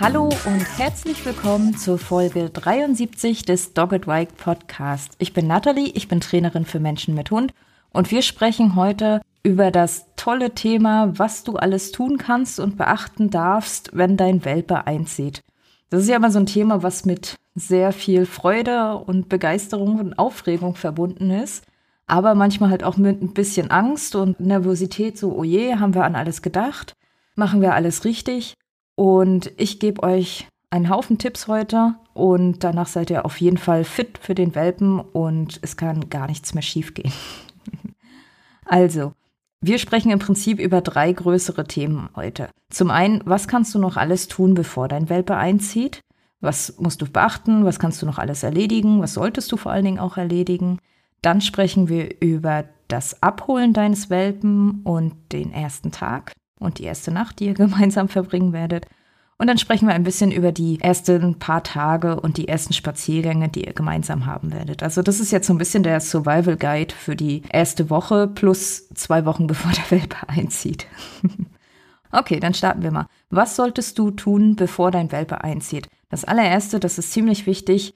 Hallo und herzlich willkommen zur Folge 73 des Dogged Wike Podcast. Ich bin Natalie, ich bin Trainerin für Menschen mit Hund und wir sprechen heute über das tolle Thema, was du alles tun kannst und beachten darfst, wenn dein Welpe einzieht. Das ist ja immer so ein Thema, was mit sehr viel Freude und Begeisterung und Aufregung verbunden ist. Aber manchmal halt auch mit ein bisschen Angst und Nervosität, so, oh je, haben wir an alles gedacht? Machen wir alles richtig? Und ich gebe euch einen Haufen Tipps heute und danach seid ihr auf jeden Fall fit für den Welpen und es kann gar nichts mehr schiefgehen. also, wir sprechen im Prinzip über drei größere Themen heute. Zum einen, was kannst du noch alles tun, bevor dein Welpe einzieht? Was musst du beachten? Was kannst du noch alles erledigen? Was solltest du vor allen Dingen auch erledigen? Dann sprechen wir über das Abholen deines Welpen und den ersten Tag und die erste Nacht, die ihr gemeinsam verbringen werdet. Und dann sprechen wir ein bisschen über die ersten paar Tage und die ersten Spaziergänge, die ihr gemeinsam haben werdet. Also das ist jetzt so ein bisschen der Survival Guide für die erste Woche plus zwei Wochen, bevor der Welpe einzieht. okay, dann starten wir mal. Was solltest du tun, bevor dein Welpe einzieht? Das allererste, das ist ziemlich wichtig,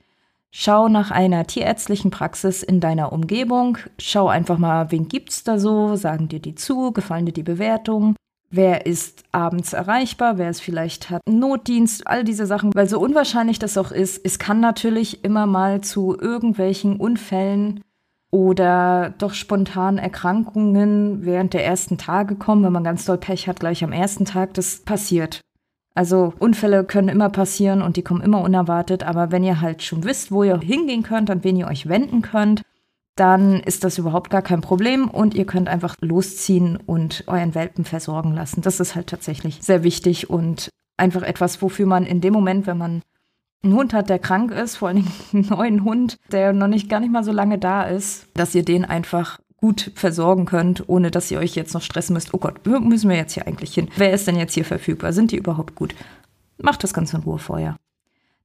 Schau nach einer tierärztlichen Praxis in deiner Umgebung. Schau einfach mal, wen gibt's da so? Sagen dir die zu? Gefallen dir die Bewertungen? Wer ist abends erreichbar? Wer ist vielleicht hat Notdienst? All diese Sachen. Weil so unwahrscheinlich das auch ist, es kann natürlich immer mal zu irgendwelchen Unfällen oder doch spontanen Erkrankungen während der ersten Tage kommen, wenn man ganz doll Pech hat, gleich am ersten Tag. Das passiert. Also Unfälle können immer passieren und die kommen immer unerwartet, aber wenn ihr halt schon wisst, wo ihr hingehen könnt, an wen ihr euch wenden könnt, dann ist das überhaupt gar kein Problem und ihr könnt einfach losziehen und euren Welpen versorgen lassen. Das ist halt tatsächlich sehr wichtig und einfach etwas, wofür man in dem Moment, wenn man einen Hund hat, der krank ist, vor allem einen neuen Hund, der noch nicht gar nicht mal so lange da ist, dass ihr den einfach gut versorgen könnt, ohne dass ihr euch jetzt noch stressen müsst. Oh Gott, müssen wir jetzt hier eigentlich hin? Wer ist denn jetzt hier verfügbar? Sind die überhaupt gut? Macht das ganz in Ruhe vorher.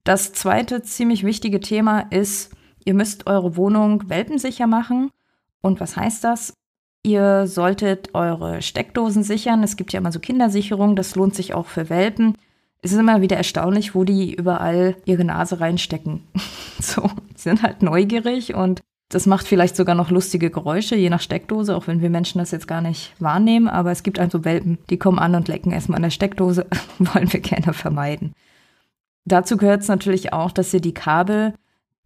Das zweite ziemlich wichtige Thema ist, Ihr müsst eure Wohnung welpensicher machen. Und was heißt das? Ihr solltet eure Steckdosen sichern. Es gibt ja immer so Kindersicherungen, das lohnt sich auch für Welpen. Es ist immer wieder erstaunlich, wo die überall ihre Nase reinstecken. so, sind halt neugierig und das macht vielleicht sogar noch lustige Geräusche, je nach Steckdose, auch wenn wir Menschen das jetzt gar nicht wahrnehmen. Aber es gibt also Welpen, die kommen an und lecken erstmal an der Steckdose. Wollen wir gerne vermeiden. Dazu gehört es natürlich auch, dass ihr die Kabel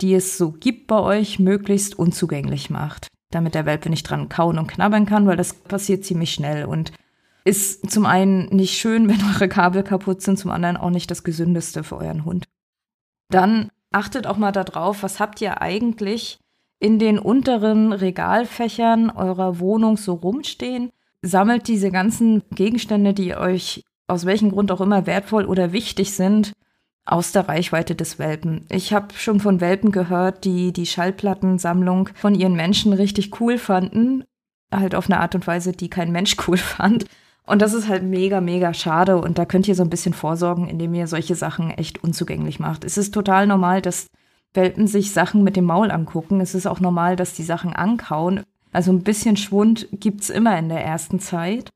die es so gibt bei euch, möglichst unzugänglich macht, damit der Welpe nicht dran kauen und knabbern kann, weil das passiert ziemlich schnell und ist zum einen nicht schön, wenn eure Kabel kaputt sind, zum anderen auch nicht das gesündeste für euren Hund. Dann achtet auch mal darauf, was habt ihr eigentlich in den unteren Regalfächern eurer Wohnung so rumstehen. Sammelt diese ganzen Gegenstände, die euch aus welchem Grund auch immer wertvoll oder wichtig sind, aus der Reichweite des Welpen. Ich habe schon von Welpen gehört, die die Schallplattensammlung von ihren Menschen richtig cool fanden, halt auf eine Art und Weise, die kein Mensch cool fand. Und das ist halt mega, mega schade. Und da könnt ihr so ein bisschen vorsorgen, indem ihr solche Sachen echt unzugänglich macht. Es ist total normal, dass Welpen sich Sachen mit dem Maul angucken. Es ist auch normal, dass die Sachen ankauen. Also ein bisschen Schwund gibt's immer in der ersten Zeit.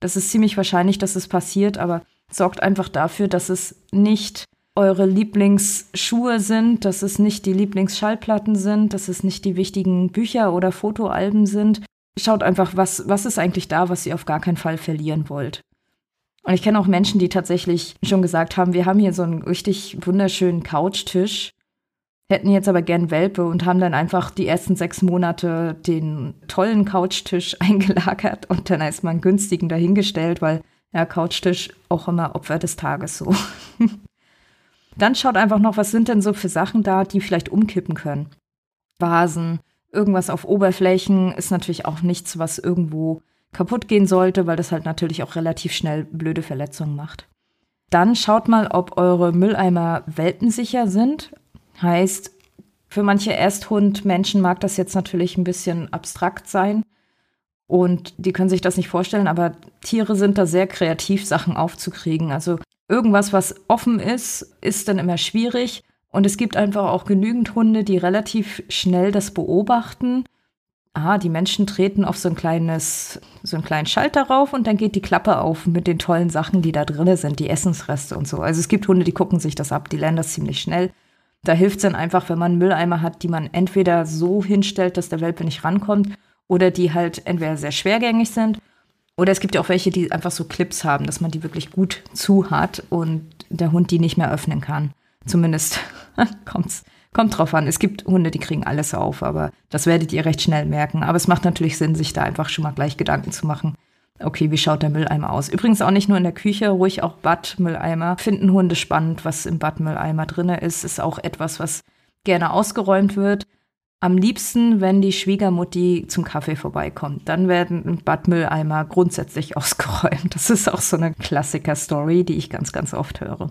Das ist ziemlich wahrscheinlich, dass es passiert, aber sorgt einfach dafür, dass es nicht eure Lieblingsschuhe sind, dass es nicht die Lieblingsschallplatten sind, dass es nicht die wichtigen Bücher oder Fotoalben sind. Schaut einfach, was, was ist eigentlich da, was ihr auf gar keinen Fall verlieren wollt. Und ich kenne auch Menschen, die tatsächlich schon gesagt haben, wir haben hier so einen richtig wunderschönen Couchtisch, hätten jetzt aber gern Welpe und haben dann einfach die ersten sechs Monate den tollen Couchtisch eingelagert und dann erstmal einen günstigen dahingestellt, weil ja, Couchtisch auch immer Opfer des Tages so. Dann schaut einfach noch, was sind denn so für Sachen da, die vielleicht umkippen können. Vasen, irgendwas auf Oberflächen ist natürlich auch nichts, was irgendwo kaputt gehen sollte, weil das halt natürlich auch relativ schnell blöde Verletzungen macht. Dann schaut mal, ob eure Mülleimer welpensicher sind. Heißt, für manche Ersthund-Menschen mag das jetzt natürlich ein bisschen abstrakt sein. Und die können sich das nicht vorstellen, aber Tiere sind da sehr kreativ, Sachen aufzukriegen. Also irgendwas, was offen ist, ist dann immer schwierig. Und es gibt einfach auch genügend Hunde, die relativ schnell das beobachten. Ah, die Menschen treten auf so ein kleines, so einen kleinen Schalter rauf und dann geht die Klappe auf mit den tollen Sachen, die da drin sind, die Essensreste und so. Also es gibt Hunde, die gucken sich das ab, die lernen das ziemlich schnell. Da hilft es dann einfach, wenn man Mülleimer hat, die man entweder so hinstellt, dass der Welpe nicht rankommt, oder die halt entweder sehr schwergängig sind, oder es gibt ja auch welche, die einfach so Clips haben, dass man die wirklich gut zu hat und der Hund die nicht mehr öffnen kann. Zumindest kommt's, kommt drauf an. Es gibt Hunde, die kriegen alles auf, aber das werdet ihr recht schnell merken. Aber es macht natürlich Sinn, sich da einfach schon mal gleich Gedanken zu machen. Okay, wie schaut der Mülleimer aus? Übrigens auch nicht nur in der Küche, ruhig auch Badmülleimer. Finden Hunde spannend, was im Badmülleimer drinne ist. Ist auch etwas, was gerne ausgeräumt wird. Am liebsten, wenn die Schwiegermutti zum Kaffee vorbeikommt. Dann werden Badmülleimer grundsätzlich ausgeräumt. Das ist auch so eine Klassiker-Story, die ich ganz, ganz oft höre.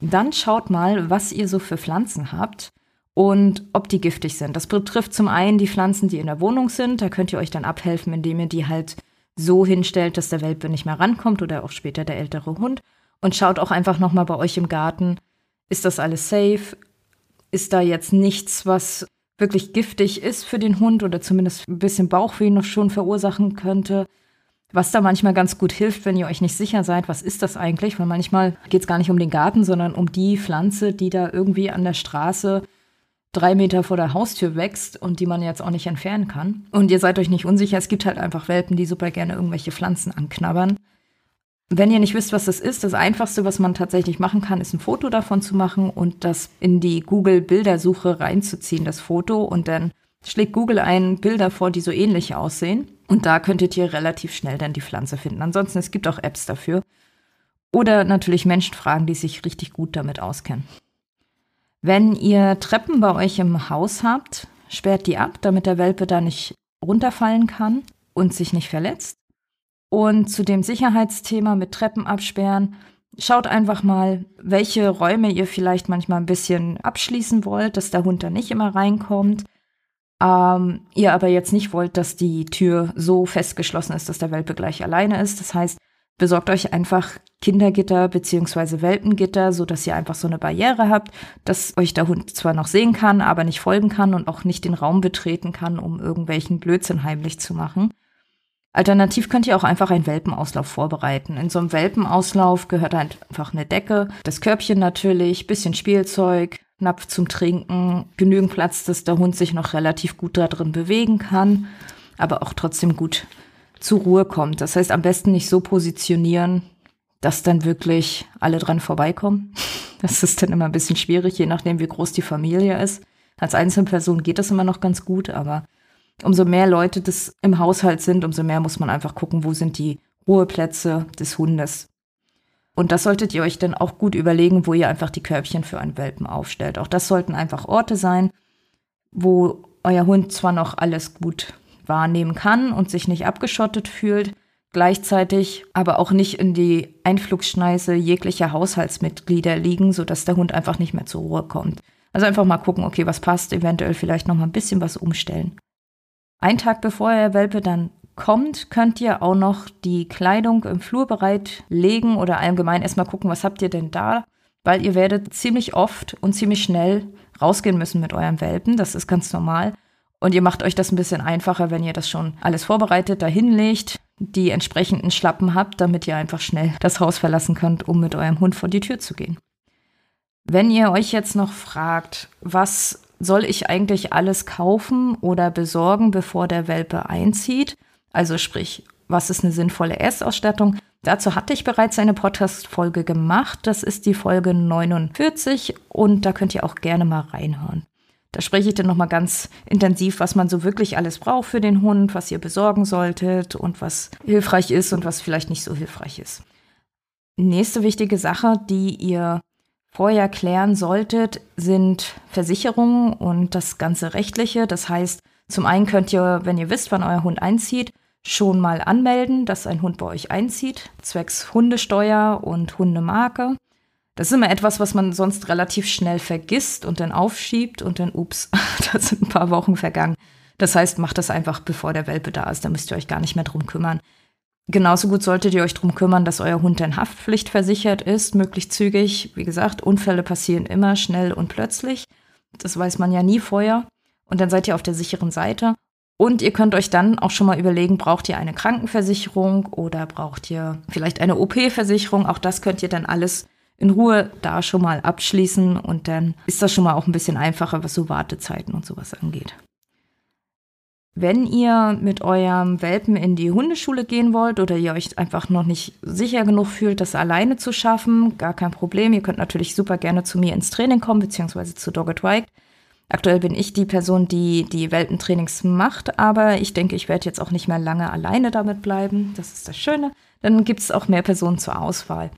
Dann schaut mal, was ihr so für Pflanzen habt und ob die giftig sind. Das betrifft zum einen die Pflanzen, die in der Wohnung sind. Da könnt ihr euch dann abhelfen, indem ihr die halt so hinstellt, dass der Welpe nicht mehr rankommt oder auch später der ältere Hund. Und schaut auch einfach nochmal bei euch im Garten, ist das alles safe? Ist da jetzt nichts, was wirklich giftig ist für den Hund oder zumindest ein bisschen Bauchweh noch schon verursachen könnte? Was da manchmal ganz gut hilft, wenn ihr euch nicht sicher seid, was ist das eigentlich? Weil manchmal geht es gar nicht um den Garten, sondern um die Pflanze, die da irgendwie an der Straße drei Meter vor der Haustür wächst und die man jetzt auch nicht entfernen kann. Und ihr seid euch nicht unsicher, es gibt halt einfach Welpen, die super gerne irgendwelche Pflanzen anknabbern. Wenn ihr nicht wisst, was das ist, das Einfachste, was man tatsächlich machen kann, ist ein Foto davon zu machen und das in die Google-Bildersuche reinzuziehen, das Foto, und dann schlägt Google ein Bilder vor, die so ähnlich aussehen. Und da könntet ihr relativ schnell dann die Pflanze finden. Ansonsten, es gibt auch Apps dafür. Oder natürlich Menschen fragen, die sich richtig gut damit auskennen. Wenn ihr Treppen bei euch im Haus habt, sperrt die ab, damit der Welpe da nicht runterfallen kann und sich nicht verletzt. Und zu dem Sicherheitsthema mit Treppen absperren, schaut einfach mal, welche Räume ihr vielleicht manchmal ein bisschen abschließen wollt, dass der Hund da nicht immer reinkommt ähm, ihr aber jetzt nicht wollt, dass die Tür so festgeschlossen ist, dass der Welpe gleich alleine ist. Das heißt, besorgt euch einfach Kindergitter beziehungsweise Welpengitter, so dass ihr einfach so eine Barriere habt, dass euch der Hund zwar noch sehen kann, aber nicht folgen kann und auch nicht den Raum betreten kann, um irgendwelchen Blödsinn heimlich zu machen. Alternativ könnt ihr auch einfach einen Welpenauslauf vorbereiten. In so einem Welpenauslauf gehört einfach eine Decke, das Körbchen natürlich, bisschen Spielzeug, Napf zum Trinken, genügend Platz, dass der Hund sich noch relativ gut da drin bewegen kann, aber auch trotzdem gut zur Ruhe kommt. Das heißt, am besten nicht so positionieren, dass dann wirklich alle dran vorbeikommen. Das ist dann immer ein bisschen schwierig, je nachdem, wie groß die Familie ist. Als Einzelperson geht das immer noch ganz gut, aber umso mehr Leute das im Haushalt sind, umso mehr muss man einfach gucken, wo sind die Ruheplätze des Hundes. Und das solltet ihr euch dann auch gut überlegen, wo ihr einfach die Körbchen für einen Welpen aufstellt. Auch das sollten einfach Orte sein, wo euer Hund zwar noch alles gut wahrnehmen kann und sich nicht abgeschottet fühlt, gleichzeitig aber auch nicht in die Einflugsschneise jeglicher Haushaltsmitglieder liegen, sodass der Hund einfach nicht mehr zur Ruhe kommt. Also einfach mal gucken, okay, was passt, eventuell vielleicht noch mal ein bisschen was umstellen. Ein Tag bevor der Welpe dann kommt, könnt ihr auch noch die Kleidung im Flur bereitlegen oder allgemein erstmal gucken, was habt ihr denn da, weil ihr werdet ziemlich oft und ziemlich schnell rausgehen müssen mit eurem Welpen. Das ist ganz normal. Und ihr macht euch das ein bisschen einfacher, wenn ihr das schon alles vorbereitet, dahin legt, die entsprechenden Schlappen habt, damit ihr einfach schnell das Haus verlassen könnt, um mit eurem Hund vor die Tür zu gehen. Wenn ihr euch jetzt noch fragt, was soll ich eigentlich alles kaufen oder besorgen, bevor der Welpe einzieht, also sprich, was ist eine sinnvolle Essausstattung? Dazu hatte ich bereits eine Podcast-Folge gemacht. Das ist die Folge 49 und da könnt ihr auch gerne mal reinhören. Da spreche ich dann nochmal ganz intensiv, was man so wirklich alles braucht für den Hund, was ihr besorgen solltet und was hilfreich ist und was vielleicht nicht so hilfreich ist. Nächste wichtige Sache, die ihr vorher klären solltet, sind Versicherungen und das ganze Rechtliche. Das heißt, zum einen könnt ihr, wenn ihr wisst, wann euer Hund einzieht, schon mal anmelden, dass ein Hund bei euch einzieht, zwecks Hundesteuer und Hundemarke. Das ist immer etwas, was man sonst relativ schnell vergisst und dann aufschiebt und dann, ups, da sind ein paar Wochen vergangen. Das heißt, macht das einfach, bevor der Welpe da ist, da müsst ihr euch gar nicht mehr drum kümmern. Genauso gut solltet ihr euch drum kümmern, dass euer Hund in Haftpflicht versichert ist, möglichst zügig. Wie gesagt, Unfälle passieren immer schnell und plötzlich. Das weiß man ja nie vorher. Und dann seid ihr auf der sicheren Seite. Und ihr könnt euch dann auch schon mal überlegen, braucht ihr eine Krankenversicherung oder braucht ihr vielleicht eine OP-Versicherung? Auch das könnt ihr dann alles in Ruhe da schon mal abschließen und dann ist das schon mal auch ein bisschen einfacher, was so Wartezeiten und sowas angeht. Wenn ihr mit eurem Welpen in die Hundeschule gehen wollt oder ihr euch einfach noch nicht sicher genug fühlt, das alleine zu schaffen, gar kein Problem. Ihr könnt natürlich super gerne zu mir ins Training kommen, beziehungsweise zu Dogged White. Aktuell bin ich die Person, die die Welpentrainings macht, aber ich denke, ich werde jetzt auch nicht mehr lange alleine damit bleiben. Das ist das Schöne. Dann gibt es auch mehr Personen zur Auswahl.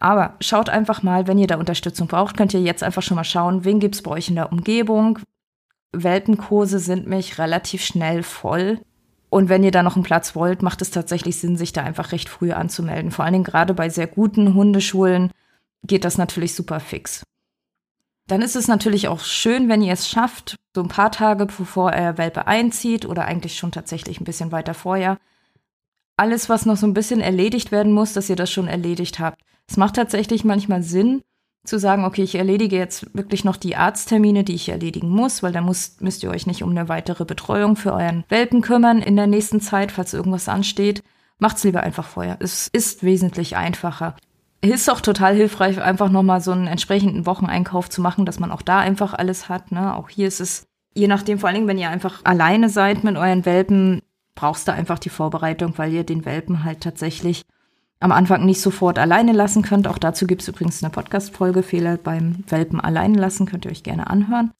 Aber schaut einfach mal, wenn ihr da Unterstützung braucht, könnt ihr jetzt einfach schon mal schauen, wen gibt es bei euch in der Umgebung. Welpenkurse sind mich relativ schnell voll. Und wenn ihr da noch einen Platz wollt, macht es tatsächlich Sinn, sich da einfach recht früh anzumelden. Vor allen Dingen gerade bei sehr guten Hundeschulen geht das natürlich super fix. Dann ist es natürlich auch schön, wenn ihr es schafft, so ein paar Tage bevor er Welpe einzieht oder eigentlich schon tatsächlich ein bisschen weiter vorher, alles, was noch so ein bisschen erledigt werden muss, dass ihr das schon erledigt habt. Es macht tatsächlich manchmal Sinn, zu sagen, okay, ich erledige jetzt wirklich noch die Arzttermine, die ich erledigen muss, weil dann muss, müsst ihr euch nicht um eine weitere Betreuung für euren Welpen kümmern in der nächsten Zeit, falls irgendwas ansteht. Macht's lieber einfach vorher. Es ist wesentlich einfacher. Ist auch total hilfreich, einfach nochmal so einen entsprechenden Wocheneinkauf zu machen, dass man auch da einfach alles hat. Ne? Auch hier ist es, je nachdem, vor allen Dingen, wenn ihr einfach alleine seid mit euren Welpen, brauchst du einfach die Vorbereitung, weil ihr den Welpen halt tatsächlich am Anfang nicht sofort alleine lassen könnt. Auch dazu gibt es übrigens eine Podcast-Folge, Fehler beim Welpen alleine lassen, könnt ihr euch gerne anhören.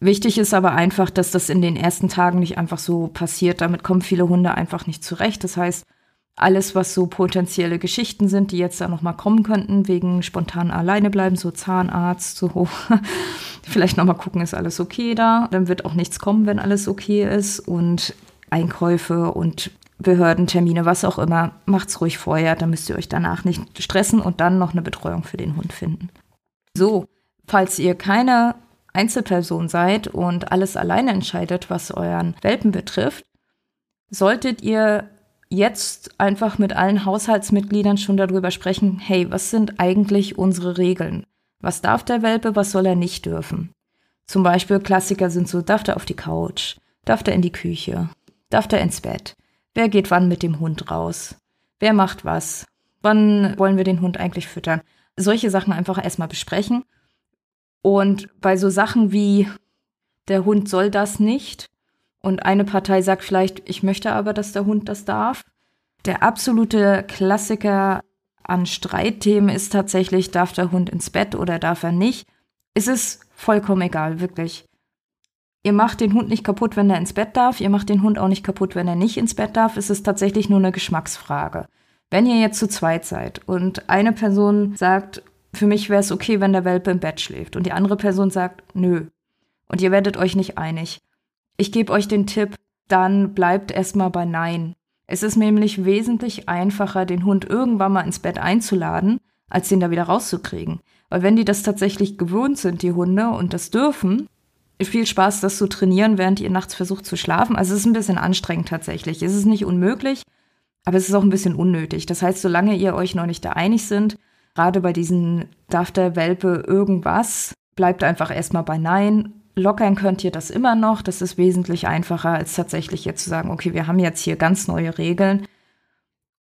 Wichtig ist aber einfach, dass das in den ersten Tagen nicht einfach so passiert. Damit kommen viele Hunde einfach nicht zurecht. Das heißt, alles, was so potenzielle Geschichten sind, die jetzt da nochmal kommen könnten, wegen spontan alleine bleiben, so Zahnarzt, so vielleicht nochmal gucken, ist alles okay da. Dann wird auch nichts kommen, wenn alles okay ist. Und Einkäufe und Behördentermine, was auch immer, macht's ruhig vorher, dann müsst ihr euch danach nicht stressen und dann noch eine Betreuung für den Hund finden. So, falls ihr keine Einzelperson seid und alles alleine entscheidet, was euren Welpen betrifft, solltet ihr jetzt einfach mit allen Haushaltsmitgliedern schon darüber sprechen, hey, was sind eigentlich unsere Regeln? Was darf der Welpe, was soll er nicht dürfen? Zum Beispiel Klassiker sind so, darf er auf die Couch, darf er in die Küche, darf er ins Bett, Wer geht wann mit dem Hund raus? Wer macht was? Wann wollen wir den Hund eigentlich füttern? Solche Sachen einfach erstmal besprechen. Und bei so Sachen wie der Hund soll das nicht und eine Partei sagt vielleicht, ich möchte aber, dass der Hund das darf. Der absolute Klassiker an Streitthemen ist tatsächlich, darf der Hund ins Bett oder darf er nicht? Es ist vollkommen egal, wirklich. Ihr macht den Hund nicht kaputt, wenn er ins Bett darf. Ihr macht den Hund auch nicht kaputt, wenn er nicht ins Bett darf. Es ist tatsächlich nur eine Geschmacksfrage. Wenn ihr jetzt zu zweit seid und eine Person sagt, für mich wäre es okay, wenn der Welpe im Bett schläft und die andere Person sagt, nö. Und ihr werdet euch nicht einig. Ich gebe euch den Tipp, dann bleibt erstmal bei Nein. Es ist nämlich wesentlich einfacher, den Hund irgendwann mal ins Bett einzuladen, als den da wieder rauszukriegen. Weil wenn die das tatsächlich gewohnt sind, die Hunde, und das dürfen, viel Spaß, das zu trainieren, während ihr nachts versucht zu schlafen. Also es ist ein bisschen anstrengend tatsächlich. Es ist nicht unmöglich, aber es ist auch ein bisschen unnötig. Das heißt, solange ihr euch noch nicht da einig sind, gerade bei diesen darf der Welpe irgendwas, bleibt einfach erstmal bei Nein. Lockern könnt ihr das immer noch. Das ist wesentlich einfacher, als tatsächlich jetzt zu sagen, okay, wir haben jetzt hier ganz neue Regeln.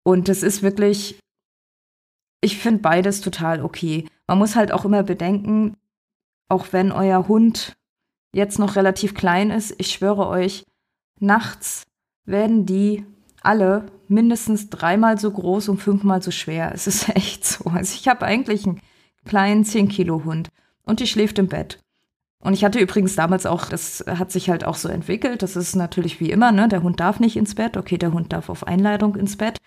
Und es ist wirklich, ich finde beides total okay. Man muss halt auch immer bedenken, auch wenn euer Hund jetzt noch relativ klein ist, ich schwöre euch, nachts werden die alle mindestens dreimal so groß und fünfmal so schwer. Es ist echt so. Also ich habe eigentlich einen kleinen 10 Kilo Hund und die schläft im Bett. Und ich hatte übrigens damals auch, das hat sich halt auch so entwickelt. Das ist natürlich wie immer, ne? Der Hund darf nicht ins Bett. Okay, der Hund darf auf Einleitung ins Bett.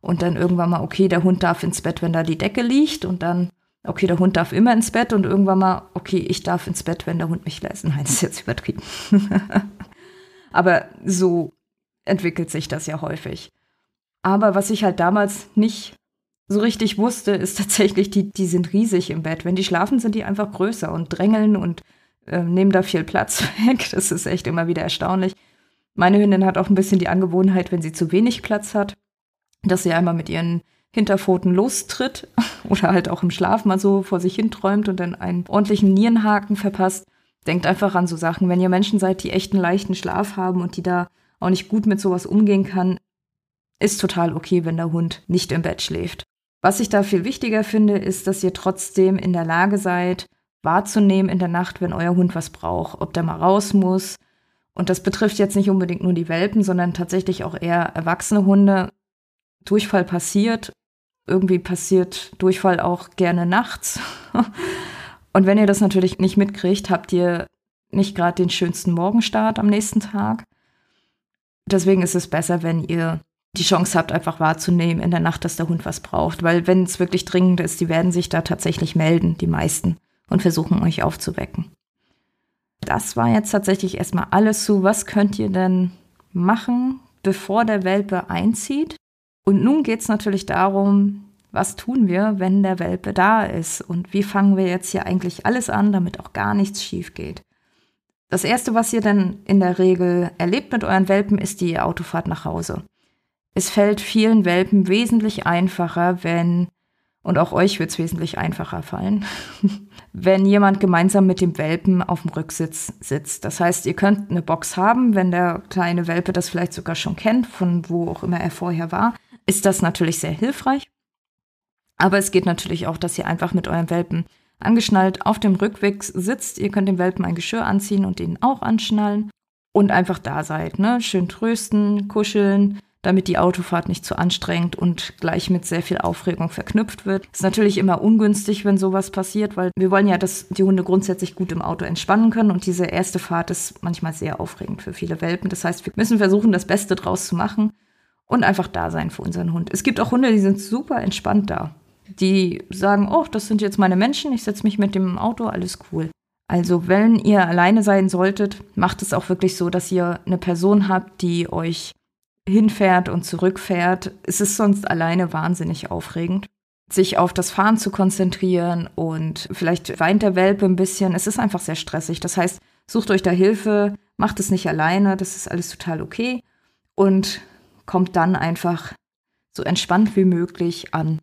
Und dann irgendwann mal, okay, der Hund darf ins Bett, wenn da die Decke liegt. Und dann okay, der Hund darf immer ins Bett und irgendwann mal, okay, ich darf ins Bett, wenn der Hund mich lässt. Nein, das ist jetzt übertrieben. Aber so entwickelt sich das ja häufig. Aber was ich halt damals nicht so richtig wusste, ist tatsächlich, die, die sind riesig im Bett. Wenn die schlafen, sind die einfach größer und drängeln und äh, nehmen da viel Platz weg. Das ist echt immer wieder erstaunlich. Meine Hündin hat auch ein bisschen die Angewohnheit, wenn sie zu wenig Platz hat, dass sie einmal mit ihren Hinterpfoten lostritt oder halt auch im Schlaf mal so vor sich hinträumt und dann einen ordentlichen Nierenhaken verpasst. Denkt einfach an so Sachen. Wenn ihr Menschen seid, die echt einen leichten Schlaf haben und die da auch nicht gut mit sowas umgehen kann, ist total okay, wenn der Hund nicht im Bett schläft. Was ich da viel wichtiger finde, ist, dass ihr trotzdem in der Lage seid, wahrzunehmen in der Nacht, wenn euer Hund was braucht, ob der mal raus muss. Und das betrifft jetzt nicht unbedingt nur die Welpen, sondern tatsächlich auch eher erwachsene Hunde. Durchfall passiert. Irgendwie passiert Durchfall auch gerne nachts. Und wenn ihr das natürlich nicht mitkriegt, habt ihr nicht gerade den schönsten Morgenstart am nächsten Tag. Deswegen ist es besser, wenn ihr die Chance habt, einfach wahrzunehmen in der Nacht, dass der Hund was braucht. Weil wenn es wirklich dringend ist, die werden sich da tatsächlich melden, die meisten, und versuchen euch aufzuwecken. Das war jetzt tatsächlich erstmal alles zu. Was könnt ihr denn machen, bevor der Welpe einzieht? Und nun geht es natürlich darum, was tun wir, wenn der Welpe da ist? Und wie fangen wir jetzt hier eigentlich alles an, damit auch gar nichts schief geht? Das erste, was ihr dann in der Regel erlebt mit euren Welpen, ist die Autofahrt nach Hause. Es fällt vielen Welpen wesentlich einfacher, wenn, und auch euch wird es wesentlich einfacher fallen, wenn jemand gemeinsam mit dem Welpen auf dem Rücksitz sitzt. Das heißt, ihr könnt eine Box haben, wenn der kleine Welpe das vielleicht sogar schon kennt, von wo auch immer er vorher war, ist das natürlich sehr hilfreich. Aber es geht natürlich auch, dass ihr einfach mit eurem Welpen angeschnallt auf dem Rückweg sitzt. Ihr könnt dem Welpen ein Geschirr anziehen und den auch anschnallen und einfach da seid. Ne? Schön trösten, kuscheln, damit die Autofahrt nicht zu anstrengend und gleich mit sehr viel Aufregung verknüpft wird. Ist natürlich immer ungünstig, wenn sowas passiert, weil wir wollen ja, dass die Hunde grundsätzlich gut im Auto entspannen können und diese erste Fahrt ist manchmal sehr aufregend für viele Welpen. Das heißt, wir müssen versuchen, das Beste draus zu machen und einfach da sein für unseren Hund. Es gibt auch Hunde, die sind super entspannt da. Die sagen, oh, das sind jetzt meine Menschen, ich setze mich mit dem Auto, alles cool. Also wenn ihr alleine sein solltet, macht es auch wirklich so, dass ihr eine Person habt, die euch hinfährt und zurückfährt. Es ist sonst alleine wahnsinnig aufregend sich auf das Fahren zu konzentrieren und vielleicht weint der Welpe ein bisschen. Es ist einfach sehr stressig. Das heißt, sucht euch da Hilfe, macht es nicht alleine, das ist alles total okay und kommt dann einfach so entspannt wie möglich an.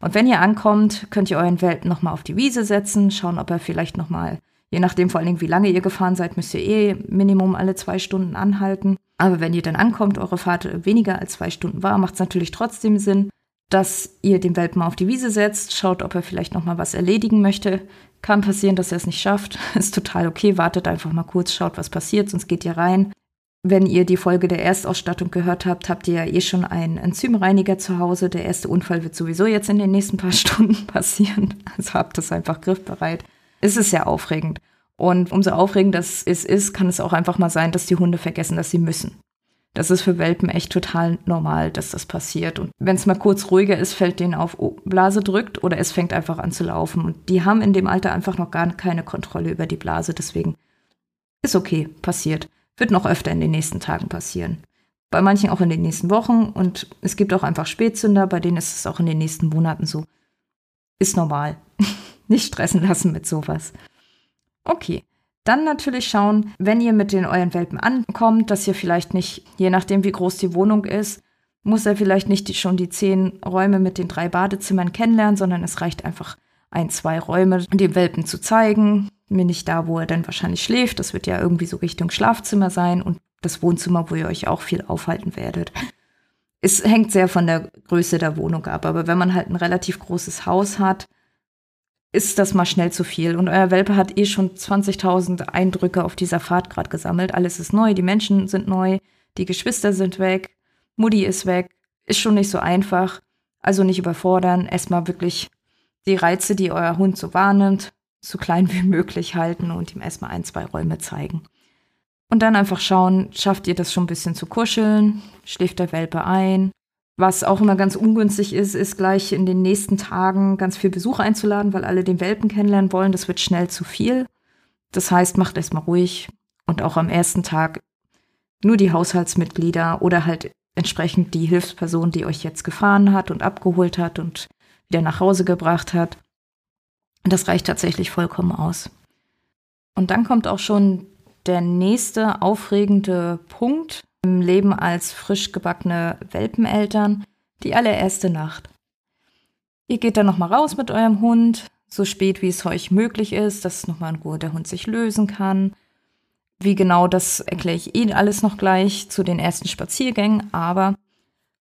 Und wenn ihr ankommt, könnt ihr euren Welpen nochmal auf die Wiese setzen, schauen, ob er vielleicht nochmal, je nachdem vor allen Dingen, wie lange ihr gefahren seid, müsst ihr eh Minimum alle zwei Stunden anhalten. Aber wenn ihr dann ankommt, eure Fahrt weniger als zwei Stunden war, macht es natürlich trotzdem Sinn, dass ihr den Welpen auf die Wiese setzt, schaut, ob er vielleicht noch mal was erledigen möchte. Kann passieren, dass er es nicht schafft. Ist total okay. Wartet einfach mal kurz, schaut, was passiert, sonst geht ihr rein. Wenn ihr die Folge der Erstausstattung gehört habt, habt ihr ja eh schon einen Enzymreiniger zu Hause. Der erste Unfall wird sowieso jetzt in den nächsten paar Stunden passieren. Also habt es einfach griffbereit. Es ist sehr aufregend. Und umso aufregender es ist, kann es auch einfach mal sein, dass die Hunde vergessen, dass sie müssen. Das ist für Welpen echt total normal, dass das passiert. Und wenn es mal kurz ruhiger ist, fällt denen auf, oh, Blase drückt oder es fängt einfach an zu laufen. Und die haben in dem Alter einfach noch gar keine Kontrolle über die Blase. Deswegen ist okay, passiert. Wird noch öfter in den nächsten Tagen passieren. Bei manchen auch in den nächsten Wochen. Und es gibt auch einfach Spätzünder, bei denen ist es auch in den nächsten Monaten so. Ist normal. Nicht stressen lassen mit sowas. Okay. Dann natürlich schauen, wenn ihr mit den euren Welpen ankommt, dass ihr vielleicht nicht, je nachdem wie groß die Wohnung ist, muss er vielleicht nicht die, schon die zehn Räume mit den drei Badezimmern kennenlernen, sondern es reicht einfach ein, zwei Räume dem Welpen zu zeigen. Mir nicht da, wo er dann wahrscheinlich schläft. Das wird ja irgendwie so Richtung Schlafzimmer sein und das Wohnzimmer, wo ihr euch auch viel aufhalten werdet. Es hängt sehr von der Größe der Wohnung ab, aber wenn man halt ein relativ großes Haus hat, ist das mal schnell zu viel. Und euer Welpe hat eh schon 20.000 Eindrücke auf dieser Fahrt gerade gesammelt. Alles ist neu, die Menschen sind neu, die Geschwister sind weg, Mutti ist weg. Ist schon nicht so einfach. Also nicht überfordern. Erstmal wirklich die Reize, die euer Hund so wahrnimmt, so klein wie möglich halten und ihm erstmal ein, zwei Räume zeigen. Und dann einfach schauen, schafft ihr das schon ein bisschen zu kuscheln? Schläft der Welpe ein? Was auch immer ganz ungünstig ist, ist gleich in den nächsten Tagen ganz viel Besuch einzuladen, weil alle den Welpen kennenlernen wollen. Das wird schnell zu viel. Das heißt, macht erstmal ruhig und auch am ersten Tag nur die Haushaltsmitglieder oder halt entsprechend die Hilfsperson, die euch jetzt gefahren hat und abgeholt hat und wieder nach Hause gebracht hat. Das reicht tatsächlich vollkommen aus. Und dann kommt auch schon der nächste aufregende Punkt im Leben als frisch gebackene Welpeneltern, die allererste Nacht. Ihr geht dann nochmal raus mit eurem Hund, so spät wie es euch möglich ist, dass nochmal in Ruhe der Hund sich lösen kann. Wie genau, das erkläre ich Ihnen alles noch gleich zu den ersten Spaziergängen, aber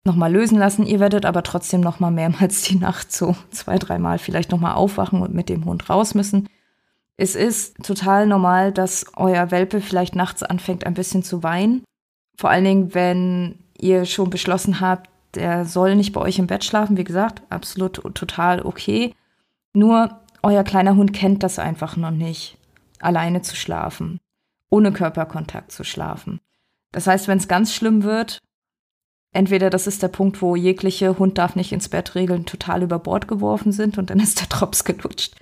nochmal lösen lassen. Ihr werdet aber trotzdem nochmal mehrmals die Nacht so zwei, dreimal vielleicht nochmal aufwachen und mit dem Hund raus müssen. Es ist total normal, dass euer Welpe vielleicht nachts anfängt ein bisschen zu weinen. Vor allen Dingen, wenn ihr schon beschlossen habt, der soll nicht bei euch im Bett schlafen. Wie gesagt, absolut total okay. Nur euer kleiner Hund kennt das einfach noch nicht, alleine zu schlafen, ohne Körperkontakt zu schlafen. Das heißt, wenn es ganz schlimm wird, entweder das ist der Punkt, wo jegliche Hund darf nicht ins Bett Regeln total über Bord geworfen sind und dann ist der Drops gelutscht.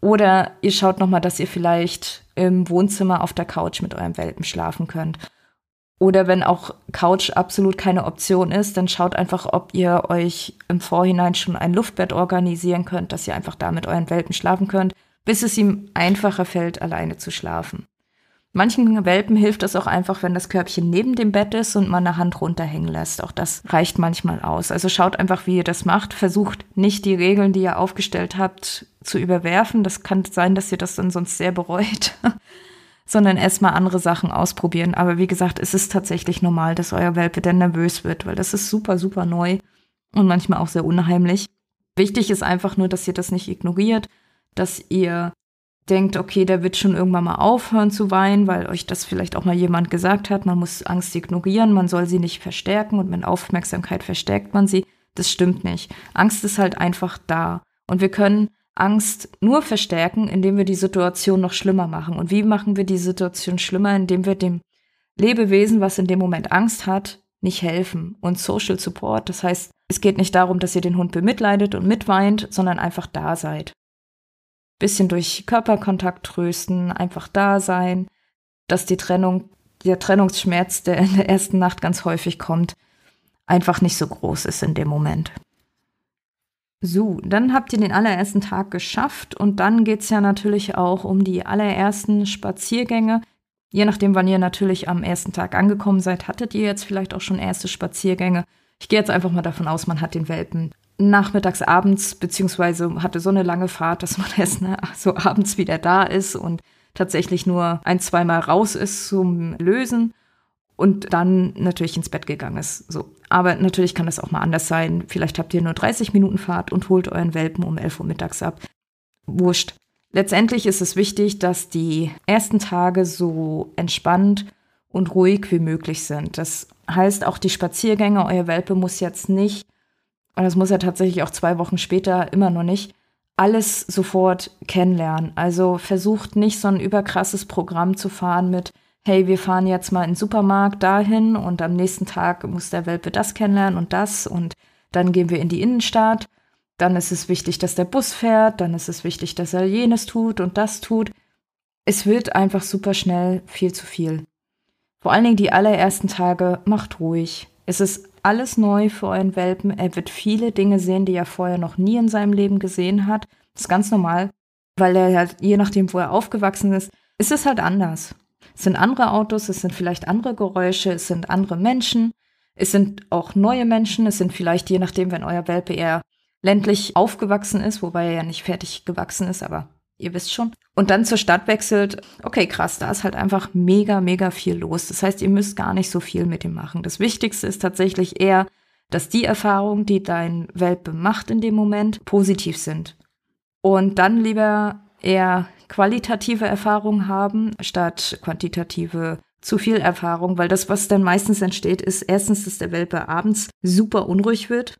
Oder ihr schaut nochmal, dass ihr vielleicht im Wohnzimmer auf der Couch mit eurem Welpen schlafen könnt. Oder wenn auch Couch absolut keine Option ist, dann schaut einfach, ob ihr euch im Vorhinein schon ein Luftbett organisieren könnt, dass ihr einfach da mit euren Welpen schlafen könnt, bis es ihm einfacher fällt, alleine zu schlafen. Manchen Welpen hilft es auch einfach, wenn das Körbchen neben dem Bett ist und man eine Hand runterhängen lässt. Auch das reicht manchmal aus. Also schaut einfach, wie ihr das macht. Versucht nicht die Regeln, die ihr aufgestellt habt, zu überwerfen. Das kann sein, dass ihr das dann sonst sehr bereut. sondern erstmal andere Sachen ausprobieren. Aber wie gesagt, es ist tatsächlich normal, dass euer Welpe dann nervös wird, weil das ist super, super neu und manchmal auch sehr unheimlich. Wichtig ist einfach nur, dass ihr das nicht ignoriert, dass ihr denkt, okay, der wird schon irgendwann mal aufhören zu weinen, weil euch das vielleicht auch mal jemand gesagt hat, man muss Angst ignorieren, man soll sie nicht verstärken und mit Aufmerksamkeit verstärkt man sie. Das stimmt nicht. Angst ist halt einfach da. Und wir können Angst nur verstärken, indem wir die Situation noch schlimmer machen. Und wie machen wir die Situation schlimmer, indem wir dem Lebewesen, was in dem Moment Angst hat, nicht helfen. Und Social Support, das heißt, es geht nicht darum, dass ihr den Hund bemitleidet und mitweint, sondern einfach da seid. Bisschen durch Körperkontakt trösten, einfach da sein, dass die Trennung, der Trennungsschmerz, der in der ersten Nacht ganz häufig kommt, einfach nicht so groß ist in dem Moment. So, dann habt ihr den allerersten Tag geschafft und dann geht's ja natürlich auch um die allerersten Spaziergänge. Je nachdem, wann ihr natürlich am ersten Tag angekommen seid, hattet ihr jetzt vielleicht auch schon erste Spaziergänge. Ich gehe jetzt einfach mal davon aus, man hat den Welpen nachmittags, abends, beziehungsweise hatte so eine lange Fahrt, dass man erst ne, so abends wieder da ist und tatsächlich nur ein, zweimal raus ist zum Lösen und dann natürlich ins Bett gegangen ist. So. Aber natürlich kann das auch mal anders sein. Vielleicht habt ihr nur 30 Minuten Fahrt und holt euren Welpen um 11 Uhr mittags ab. Wurscht. Letztendlich ist es wichtig, dass die ersten Tage so entspannt und ruhig wie möglich sind. Das heißt, auch die Spaziergänge, euer Welpe muss jetzt nicht, und das muss er tatsächlich auch zwei Wochen später immer noch nicht, alles sofort kennenlernen. Also versucht nicht so ein überkrasses Programm zu fahren mit, hey, wir fahren jetzt mal in den Supermarkt dahin und am nächsten Tag muss der Welpe das kennenlernen und das und dann gehen wir in die Innenstadt. Dann ist es wichtig, dass der Bus fährt, dann ist es wichtig, dass er jenes tut und das tut. Es wird einfach super schnell viel zu viel. Vor allen Dingen die allerersten Tage macht ruhig. Es ist alles neu für euren Welpen. Er wird viele Dinge sehen, die er vorher noch nie in seinem Leben gesehen hat. Das ist ganz normal, weil er halt, je nachdem, wo er aufgewachsen ist, ist es halt anders. Es sind andere Autos, es sind vielleicht andere Geräusche, es sind andere Menschen, es sind auch neue Menschen, es sind vielleicht, je nachdem, wenn euer Welpe eher ländlich aufgewachsen ist, wobei er ja nicht fertig gewachsen ist, aber ihr wisst schon. Und dann zur Stadt wechselt, okay, krass, da ist halt einfach mega, mega viel los. Das heißt, ihr müsst gar nicht so viel mit ihm machen. Das Wichtigste ist tatsächlich eher, dass die Erfahrungen, die dein Welpe macht in dem Moment, positiv sind. Und dann lieber eher qualitative Erfahrung haben, statt quantitative zu viel Erfahrung, weil das, was dann meistens entsteht, ist erstens, dass der Welpe abends super unruhig wird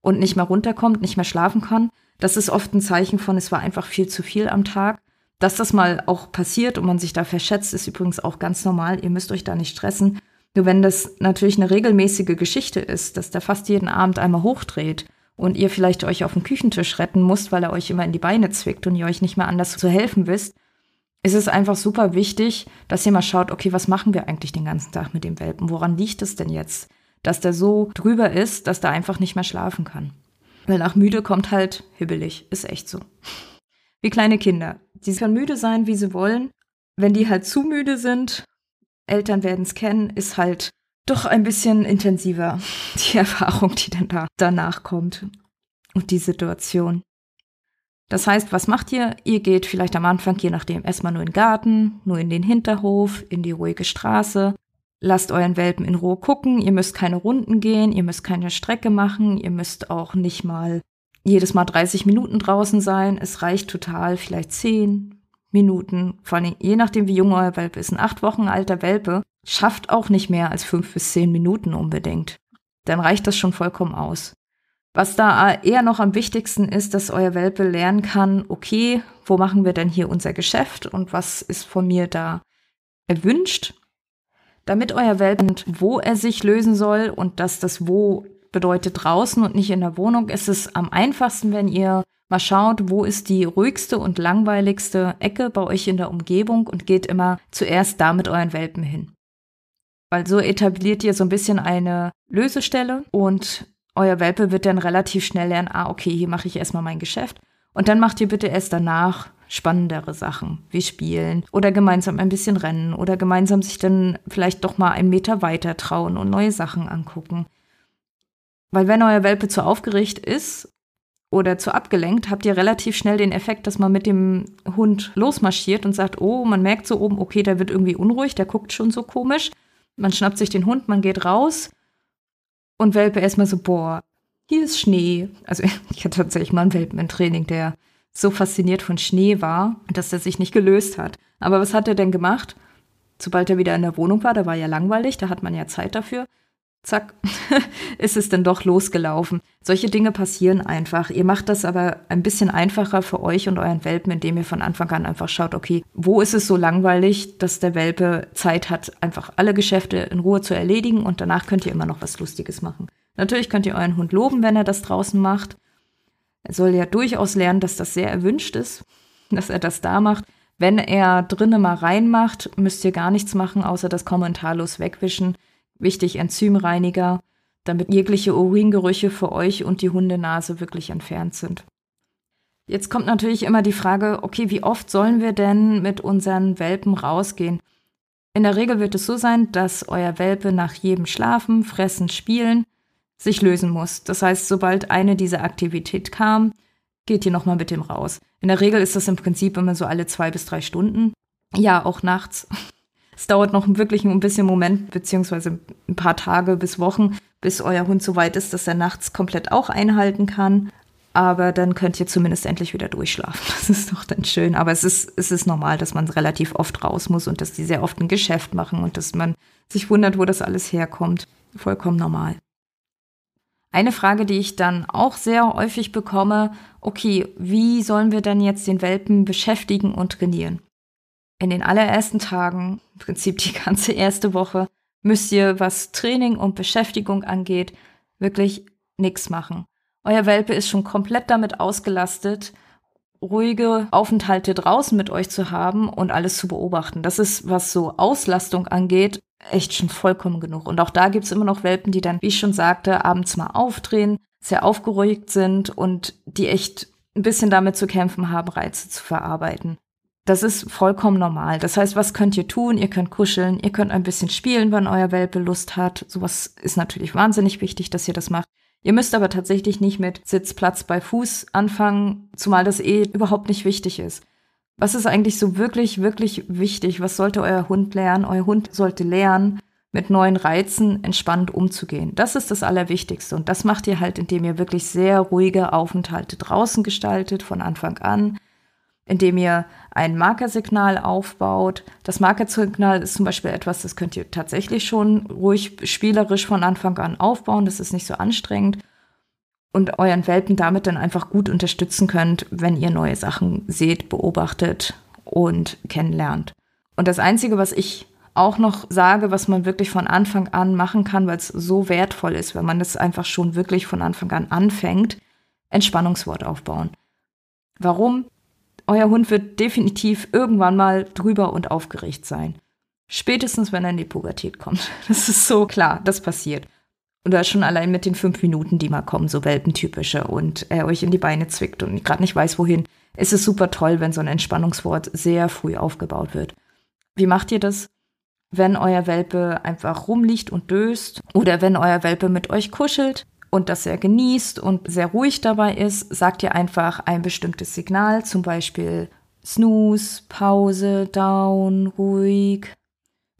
und nicht mehr runterkommt, nicht mehr schlafen kann. Das ist oft ein Zeichen von, es war einfach viel zu viel am Tag. Dass das mal auch passiert und man sich da verschätzt, ist übrigens auch ganz normal. Ihr müsst euch da nicht stressen. Nur wenn das natürlich eine regelmäßige Geschichte ist, dass der fast jeden Abend einmal hochdreht und ihr vielleicht euch auf den Küchentisch retten müsst, weil er euch immer in die Beine zwickt und ihr euch nicht mehr anders zu helfen wisst, ist es einfach super wichtig, dass ihr mal schaut, okay, was machen wir eigentlich den ganzen Tag mit dem Welpen? Woran liegt es denn jetzt, dass der so drüber ist, dass der einfach nicht mehr schlafen kann? Weil nach müde kommt halt hibbelig, ist echt so. Wie kleine Kinder. Die können müde sein, wie sie wollen. Wenn die halt zu müde sind, Eltern werden es kennen, ist halt doch ein bisschen intensiver die Erfahrung, die dann da danach kommt und die Situation. Das heißt, was macht ihr? Ihr geht vielleicht am Anfang, je nachdem, erstmal nur in den Garten, nur in den Hinterhof, in die ruhige Straße. Lasst euren Welpen in Ruhe gucken. Ihr müsst keine Runden gehen, ihr müsst keine Strecke machen, ihr müsst auch nicht mal jedes Mal 30 Minuten draußen sein. Es reicht total, vielleicht 10 Minuten. Vor allem, je nachdem, wie jung euer Welpe ist. Ein acht Wochen alter Welpe schafft auch nicht mehr als fünf bis zehn Minuten unbedingt. Dann reicht das schon vollkommen aus. Was da eher noch am wichtigsten ist, dass euer Welpe lernen kann, okay, wo machen wir denn hier unser Geschäft und was ist von mir da erwünscht, damit euer Welpe, wo er sich lösen soll und dass das wo bedeutet draußen und nicht in der Wohnung, ist es am einfachsten, wenn ihr mal schaut, wo ist die ruhigste und langweiligste Ecke bei euch in der Umgebung und geht immer zuerst da mit euren Welpen hin. Weil so etabliert ihr so ein bisschen eine Lösestelle und euer Welpe wird dann relativ schnell lernen, ah, okay, hier mache ich erstmal mein Geschäft. Und dann macht ihr bitte erst danach spannendere Sachen, wie spielen oder gemeinsam ein bisschen rennen oder gemeinsam sich dann vielleicht doch mal einen Meter weiter trauen und neue Sachen angucken. Weil wenn euer Welpe zu aufgeregt ist oder zu abgelenkt, habt ihr relativ schnell den Effekt, dass man mit dem Hund losmarschiert und sagt, oh, man merkt so oben, okay, der wird irgendwie unruhig, der guckt schon so komisch. Man schnappt sich den Hund, man geht raus und Welpe erstmal so, boah, hier ist Schnee. Also ich hatte tatsächlich mal einen Welpen im Training, der so fasziniert von Schnee war, dass er sich nicht gelöst hat. Aber was hat er denn gemacht? Sobald er wieder in der Wohnung war, da war ja langweilig, da hat man ja Zeit dafür, zack, ist es dann doch losgelaufen. Solche Dinge passieren einfach. Ihr macht das aber ein bisschen einfacher für euch und euren Welpen, indem ihr von Anfang an einfach schaut, okay, wo ist es so langweilig, dass der Welpe Zeit hat, einfach alle Geschäfte in Ruhe zu erledigen und danach könnt ihr immer noch was Lustiges machen. Natürlich könnt ihr euren Hund loben, wenn er das draußen macht. Er soll ja durchaus lernen, dass das sehr erwünscht ist, dass er das da macht. Wenn er drinnen mal reinmacht, müsst ihr gar nichts machen, außer das kommentarlos wegwischen Wichtig Enzymreiniger, damit jegliche Uringerüche für euch und die Hundenase wirklich entfernt sind. Jetzt kommt natürlich immer die Frage, okay, wie oft sollen wir denn mit unseren Welpen rausgehen? In der Regel wird es so sein, dass euer Welpe nach jedem Schlafen, Fressen, Spielen sich lösen muss. Das heißt, sobald eine dieser Aktivität kam, geht ihr nochmal mit dem raus. In der Regel ist das im Prinzip immer so alle zwei bis drei Stunden. Ja, auch nachts. Es dauert noch wirklich ein bisschen Moment, beziehungsweise ein paar Tage bis Wochen, bis euer Hund so weit ist, dass er nachts komplett auch einhalten kann. Aber dann könnt ihr zumindest endlich wieder durchschlafen. Das ist doch dann schön. Aber es ist, es ist normal, dass man relativ oft raus muss und dass die sehr oft ein Geschäft machen und dass man sich wundert, wo das alles herkommt. Vollkommen normal. Eine Frage, die ich dann auch sehr häufig bekomme, okay, wie sollen wir dann jetzt den Welpen beschäftigen und trainieren? in den allerersten Tagen, im Prinzip die ganze erste Woche, müsst ihr, was Training und Beschäftigung angeht, wirklich nichts machen. Euer Welpe ist schon komplett damit ausgelastet, ruhige Aufenthalte draußen mit euch zu haben und alles zu beobachten. Das ist, was so Auslastung angeht, echt schon vollkommen genug. Und auch da gibt's immer noch Welpen, die dann, wie ich schon sagte, abends mal aufdrehen, sehr aufgeruhigt sind und die echt ein bisschen damit zu kämpfen haben, Reize zu verarbeiten. Das ist vollkommen normal. Das heißt, was könnt ihr tun? Ihr könnt kuscheln, ihr könnt ein bisschen spielen, wenn euer Welpe Lust hat. Sowas ist natürlich wahnsinnig wichtig, dass ihr das macht. Ihr müsst aber tatsächlich nicht mit Sitzplatz bei Fuß anfangen, zumal das eh überhaupt nicht wichtig ist. Was ist eigentlich so wirklich, wirklich wichtig? Was sollte euer Hund lernen? Euer Hund sollte lernen, mit neuen Reizen entspannt umzugehen. Das ist das Allerwichtigste. Und das macht ihr halt, indem ihr wirklich sehr ruhige Aufenthalte draußen gestaltet, von Anfang an indem ihr ein Markersignal aufbaut. Das Markersignal ist zum Beispiel etwas, das könnt ihr tatsächlich schon ruhig spielerisch von Anfang an aufbauen. Das ist nicht so anstrengend. Und euren Welpen damit dann einfach gut unterstützen könnt, wenn ihr neue Sachen seht, beobachtet und kennenlernt. Und das Einzige, was ich auch noch sage, was man wirklich von Anfang an machen kann, weil es so wertvoll ist, wenn man das einfach schon wirklich von Anfang an anfängt, Entspannungswort aufbauen. Warum? euer Hund wird definitiv irgendwann mal drüber und aufgeregt sein. Spätestens, wenn er in die Pubertät kommt. Das ist so klar, das passiert. Oder schon allein mit den fünf Minuten, die mal kommen, so welpentypische, und er euch in die Beine zwickt und gerade nicht weiß, wohin. Es ist super toll, wenn so ein Entspannungswort sehr früh aufgebaut wird. Wie macht ihr das? Wenn euer Welpe einfach rumliegt und döst oder wenn euer Welpe mit euch kuschelt und das sehr genießt und sehr ruhig dabei ist, sagt ihr einfach ein bestimmtes Signal, zum Beispiel Snooze, Pause, Down, ruhig,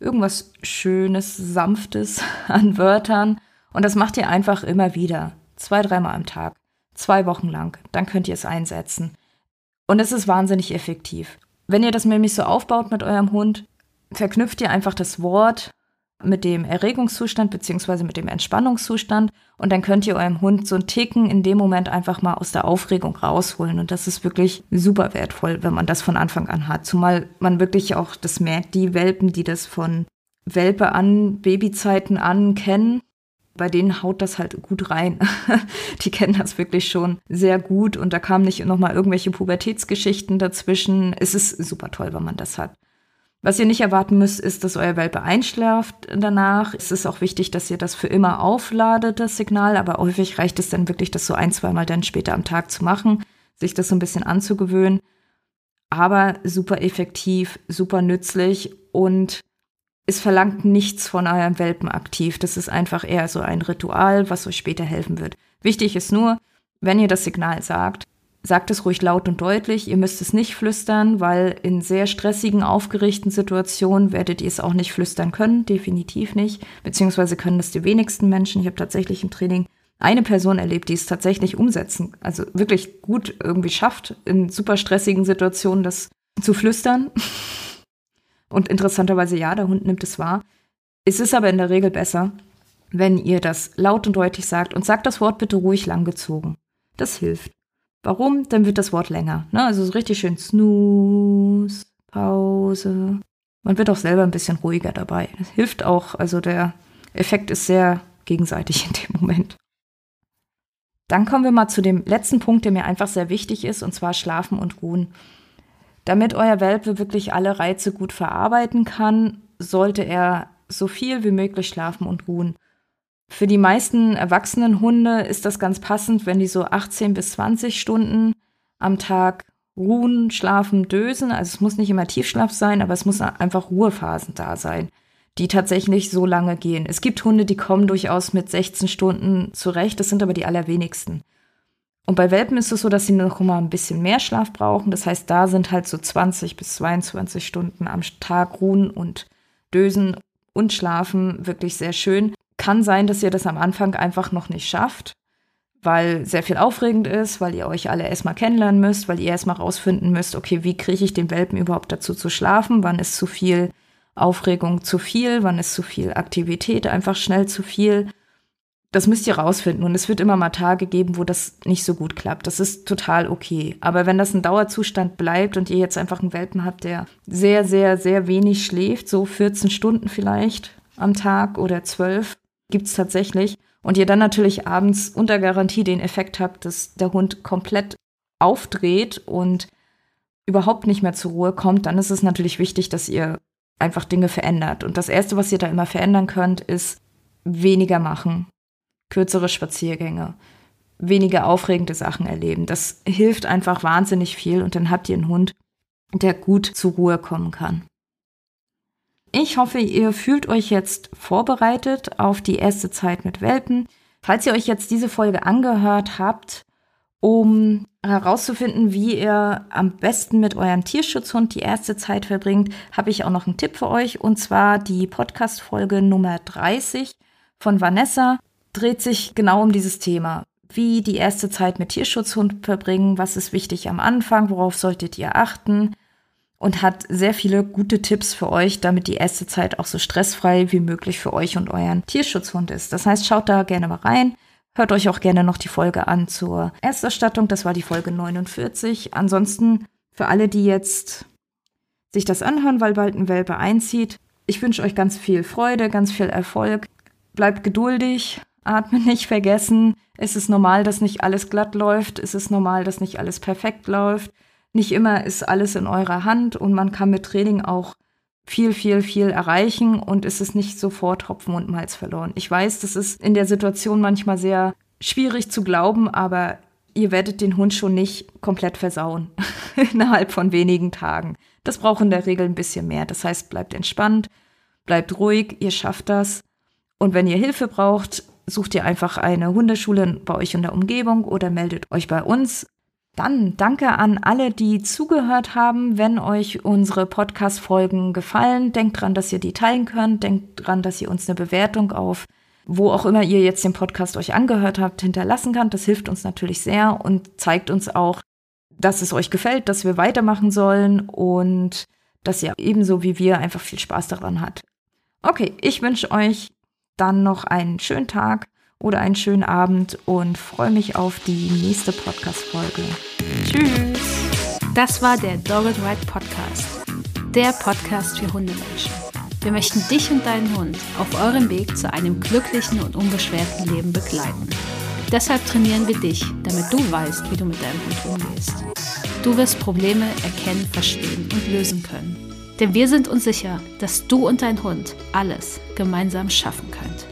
irgendwas Schönes, Sanftes an Wörtern. Und das macht ihr einfach immer wieder. Zwei, dreimal am Tag. Zwei Wochen lang. Dann könnt ihr es einsetzen. Und es ist wahnsinnig effektiv. Wenn ihr das nämlich so aufbaut mit eurem Hund, verknüpft ihr einfach das Wort mit dem Erregungszustand beziehungsweise mit dem Entspannungszustand und dann könnt ihr eurem Hund so einen Ticken in dem Moment einfach mal aus der Aufregung rausholen und das ist wirklich super wertvoll, wenn man das von Anfang an hat. Zumal man wirklich auch das merkt, die Welpen, die das von Welpe an, Babyzeiten an kennen, bei denen haut das halt gut rein. die kennen das wirklich schon sehr gut und da kamen nicht nochmal irgendwelche Pubertätsgeschichten dazwischen. Es ist super toll, wenn man das hat. Was ihr nicht erwarten müsst, ist, dass euer Welpe einschläft danach. Es ist auch wichtig, dass ihr das für immer aufladet, das Signal, aber häufig reicht es dann wirklich, das so ein, zweimal dann später am Tag zu machen, sich das so ein bisschen anzugewöhnen. Aber super effektiv, super nützlich und es verlangt nichts von eurem Welpen aktiv. Das ist einfach eher so ein Ritual, was euch später helfen wird. Wichtig ist nur, wenn ihr das Signal sagt, sagt es ruhig laut und deutlich. Ihr müsst es nicht flüstern, weil in sehr stressigen, aufgeregten Situationen werdet ihr es auch nicht flüstern können, definitiv nicht. Beziehungsweise können das die wenigsten Menschen. Ich habe tatsächlich im Training eine Person erlebt, die es tatsächlich umsetzen, also wirklich gut irgendwie schafft, in super stressigen Situationen das zu flüstern. Und interessanterweise, ja, der Hund nimmt es wahr. Es ist aber in der Regel besser, wenn ihr das laut und deutlich sagt und sagt das Wort bitte ruhig langgezogen. Das hilft. Warum? Dann wird das Wort länger. Ne? Also so richtig schön Snooze, Pause. Man wird auch selber ein bisschen ruhiger dabei. Das hilft auch. Also der Effekt ist sehr gegenseitig in dem Moment. Dann kommen wir mal zu dem letzten Punkt, der mir einfach sehr wichtig ist, und zwar Schlafen und Ruhen. Damit euer Welpe wirklich alle Reize gut verarbeiten kann, sollte er so viel wie möglich schlafen und ruhen. Für die meisten erwachsenen Hunde ist das ganz passend, wenn die so 18 bis 20 Stunden am Tag ruhen, schlafen, dösen. Also es muss nicht immer Tiefschlaf sein, aber es muss einfach Ruhephasen da sein, die tatsächlich so lange gehen. Es gibt Hunde, die kommen durchaus mit 16 Stunden zurecht, das sind aber die allerwenigsten. Und bei Welpen ist es so, dass sie noch mal ein bisschen mehr Schlaf brauchen. Das heißt, da sind halt so 20 bis 22 Stunden am Tag ruhen und dösen und schlafen wirklich sehr schön. Kann sein, dass ihr das am Anfang einfach noch nicht schafft, weil sehr viel aufregend ist, weil ihr euch alle erstmal kennenlernen müsst, weil ihr erstmal rausfinden müsst, okay, wie kriege ich den Welpen überhaupt dazu zu schlafen? Wann ist zu viel Aufregung zu viel? Wann ist zu viel Aktivität einfach schnell zu viel? Das müsst ihr rausfinden. Und es wird immer mal Tage geben, wo das nicht so gut klappt. Das ist total okay. Aber wenn das ein Dauerzustand bleibt und ihr jetzt einfach einen Welpen habt, der sehr, sehr, sehr wenig schläft, so 14 Stunden vielleicht am Tag oder 12, gibt's tatsächlich. Und ihr dann natürlich abends unter Garantie den Effekt habt, dass der Hund komplett aufdreht und überhaupt nicht mehr zur Ruhe kommt, dann ist es natürlich wichtig, dass ihr einfach Dinge verändert. Und das Erste, was ihr da immer verändern könnt, ist weniger machen kürzere Spaziergänge, weniger aufregende Sachen erleben. Das hilft einfach wahnsinnig viel und dann habt ihr einen Hund, der gut zur Ruhe kommen kann. Ich hoffe, ihr fühlt euch jetzt vorbereitet auf die erste Zeit mit Welpen. Falls ihr euch jetzt diese Folge angehört habt, um herauszufinden, wie ihr am besten mit eurem Tierschutzhund die erste Zeit verbringt, habe ich auch noch einen Tipp für euch und zwar die Podcast-Folge Nummer 30 von Vanessa dreht sich genau um dieses Thema. Wie die erste Zeit mit Tierschutzhund verbringen, was ist wichtig am Anfang, worauf solltet ihr achten und hat sehr viele gute Tipps für euch, damit die erste Zeit auch so stressfrei wie möglich für euch und euren Tierschutzhund ist. Das heißt, schaut da gerne mal rein. Hört euch auch gerne noch die Folge an zur Ersterstattung. Das war die Folge 49. Ansonsten für alle, die jetzt sich das anhören, weil bald ein Welpe einzieht, ich wünsche euch ganz viel Freude, ganz viel Erfolg. Bleibt geduldig, Atmen nicht vergessen. Es ist normal, dass nicht alles glatt läuft. Es ist normal, dass nicht alles perfekt läuft. Nicht immer ist alles in eurer Hand und man kann mit Training auch viel, viel, viel erreichen und es ist nicht sofort Hopfen und Malz verloren. Ich weiß, das ist in der Situation manchmal sehr schwierig zu glauben, aber ihr werdet den Hund schon nicht komplett versauen innerhalb von wenigen Tagen. Das braucht in der Regel ein bisschen mehr. Das heißt, bleibt entspannt, bleibt ruhig, ihr schafft das. Und wenn ihr Hilfe braucht, sucht ihr einfach eine Hundeschule bei euch in der Umgebung oder meldet euch bei uns. Dann danke an alle, die zugehört haben. Wenn euch unsere Podcast-Folgen gefallen, denkt dran, dass ihr die teilen könnt. Denkt dran, dass ihr uns eine Bewertung auf wo auch immer ihr jetzt den Podcast euch angehört habt, hinterlassen könnt. Das hilft uns natürlich sehr und zeigt uns auch, dass es euch gefällt, dass wir weitermachen sollen und dass ihr ebenso wie wir einfach viel Spaß daran habt. Okay, ich wünsche euch dann noch einen schönen Tag oder einen schönen Abend und freue mich auf die nächste Podcast-Folge. Tschüss! Das war der Dogged Ride Podcast, der Podcast für Hundemenschen. Wir möchten dich und deinen Hund auf eurem Weg zu einem glücklichen und unbeschwerten Leben begleiten. Deshalb trainieren wir dich, damit du weißt, wie du mit deinem Hund umgehst. Du wirst Probleme erkennen, verstehen und lösen können. Denn wir sind uns sicher, dass du und dein Hund alles gemeinsam schaffen können.